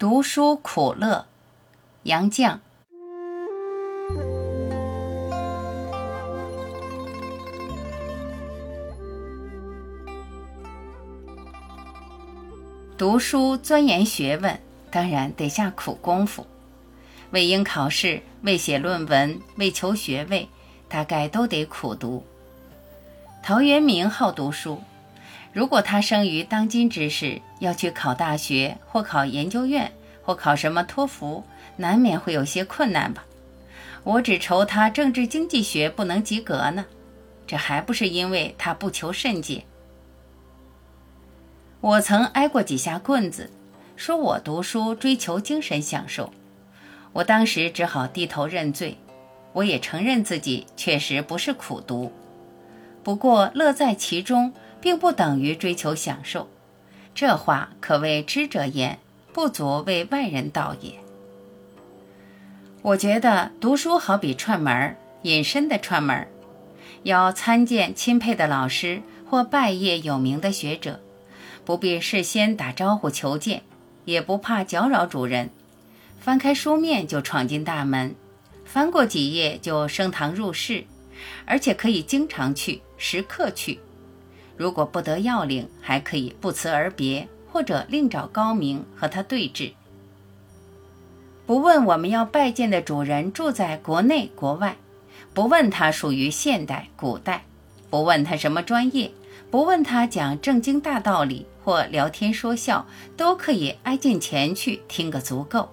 读书苦乐，杨绛。读书钻研学问，当然得下苦功夫。为应考试，为写论文，为求学位，大概都得苦读。陶渊明好读书。如果他生于当今之世，要去考大学或考研究院或考什么托福，难免会有些困难吧。我只愁他政治经济学不能及格呢，这还不是因为他不求甚解。我曾挨过几下棍子，说我读书追求精神享受，我当时只好低头认罪。我也承认自己确实不是苦读，不过乐在其中。并不等于追求享受，这话可谓知者言，不足为外人道也。我觉得读书好比串门儿，隐身的串门儿，要参见钦佩的老师或拜谒有名的学者，不必事先打招呼求见，也不怕搅扰主人，翻开书面就闯进大门，翻过几页就升堂入室，而且可以经常去，时刻去。如果不得要领，还可以不辞而别，或者另找高明和他对峙。不问我们要拜见的主人住在国内国外，不问他属于现代古代，不问他什么专业，不问他讲正经大道理或聊天说笑，都可以挨近前去听个足够。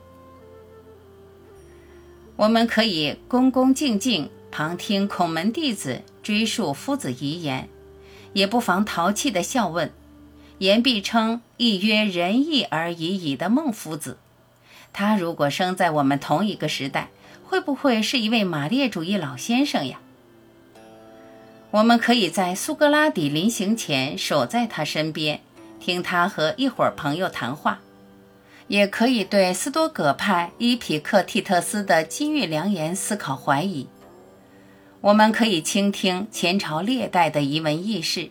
我们可以恭恭敬敬旁听孔门弟子追述夫子遗言。也不妨淘气的笑问：“言必称亦曰仁义而已矣的孟夫子，他如果生在我们同一个时代，会不会是一位马列主义老先生呀？”我们可以在苏格拉底临行前守在他身边，听他和一伙朋友谈话；也可以对斯多葛派伊匹克蒂特斯的金玉良言思考怀疑。我们可以倾听前朝列代的遗文轶事，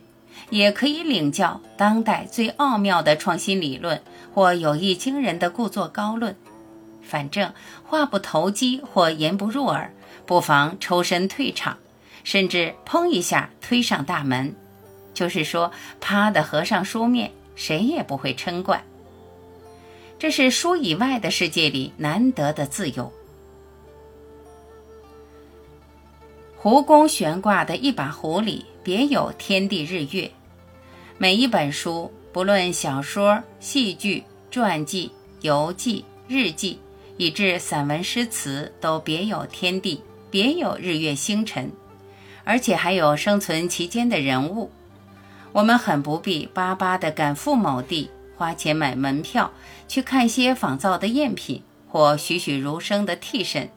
也可以领教当代最奥妙的创新理论或有意惊人的故作高论。反正话不投机或言不入耳，不妨抽身退场，甚至砰一下推上大门，就是说，啪的合上书面，谁也不会嗔怪。这是书以外的世界里难得的自由。湖宫悬挂的一把壶里，别有天地日月。每一本书，不论小说、戏剧、传记、游记、日记，以至散文诗词，都别有天地，别有日月星辰，而且还有生存其间的人物。我们很不必巴巴地赶赴某地，花钱买门票去看些仿造的赝品或栩栩如生的替身，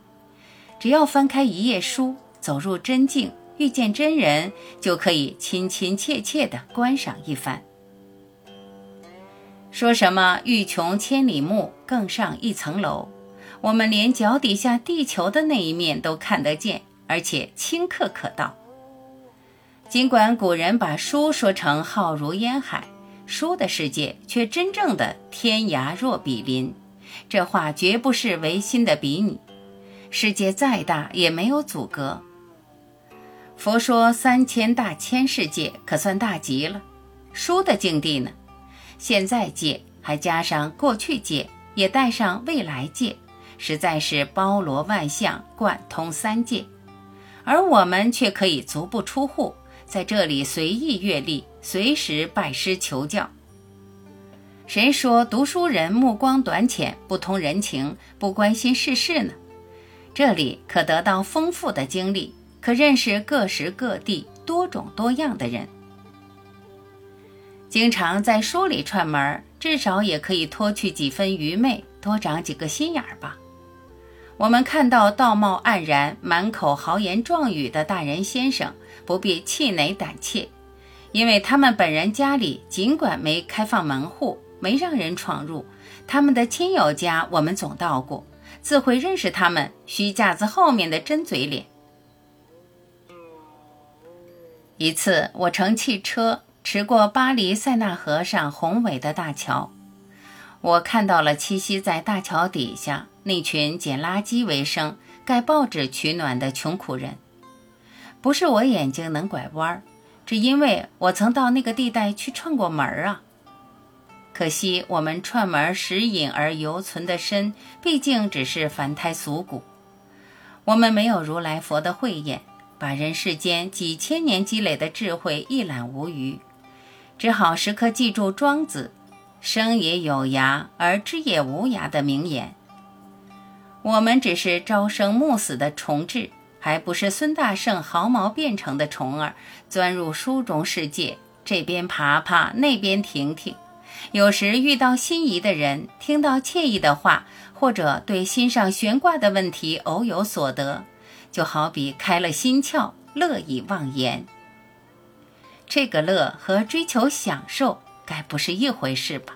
只要翻开一页书。走入真境，遇见真人，就可以亲亲切切地观赏一番。说什么欲穷千里目，更上一层楼，我们连脚底下地球的那一面都看得见，而且顷刻可到。尽管古人把书说成浩如烟海，书的世界却真正的天涯若比邻，这话绝不是违心的比拟。世界再大，也没有阻隔。佛说三千大千世界可算大极了，书的境地呢？现在界还加上过去界，也带上未来界，实在是包罗万象，贯通三界。而我们却可以足不出户，在这里随意阅历，随时拜师求教。谁说读书人目光短浅，不通人情，不关心世事呢？这里可得到丰富的经历。可认识各时各地多种多样的人，经常在书里串门，至少也可以脱去几分愚昧，多长几个心眼儿吧。我们看到道貌岸然、满口豪言壮语的大人先生，不必气馁胆怯，因为他们本人家里尽管没开放门户，没让人闯入，他们的亲友家我们总到过，自会认识他们虚架子后面的真嘴脸。一次，我乘汽车驰过巴黎塞纳河上宏伟的大桥，我看到了栖息在大桥底下那群捡垃圾为生、盖报纸取暖的穷苦人。不是我眼睛能拐弯，只因为我曾到那个地带去串过门儿啊。可惜我们串门时隐而犹存的身，毕竟只是凡胎俗骨。我们没有如来佛的慧眼，把人世间几千年积累的智慧一览无余，只好时刻记住庄子。生也有涯，而知也无涯的名言。我们只是朝生暮死的虫豸，还不是孙大圣毫毛变成的虫儿，钻入书中世界，这边爬爬，那边停停。有时遇到心仪的人，听到惬意的话，或者对心上悬挂的问题偶有所得，就好比开了心窍，乐以忘言。这个乐和追求享受。该不是一回事吧？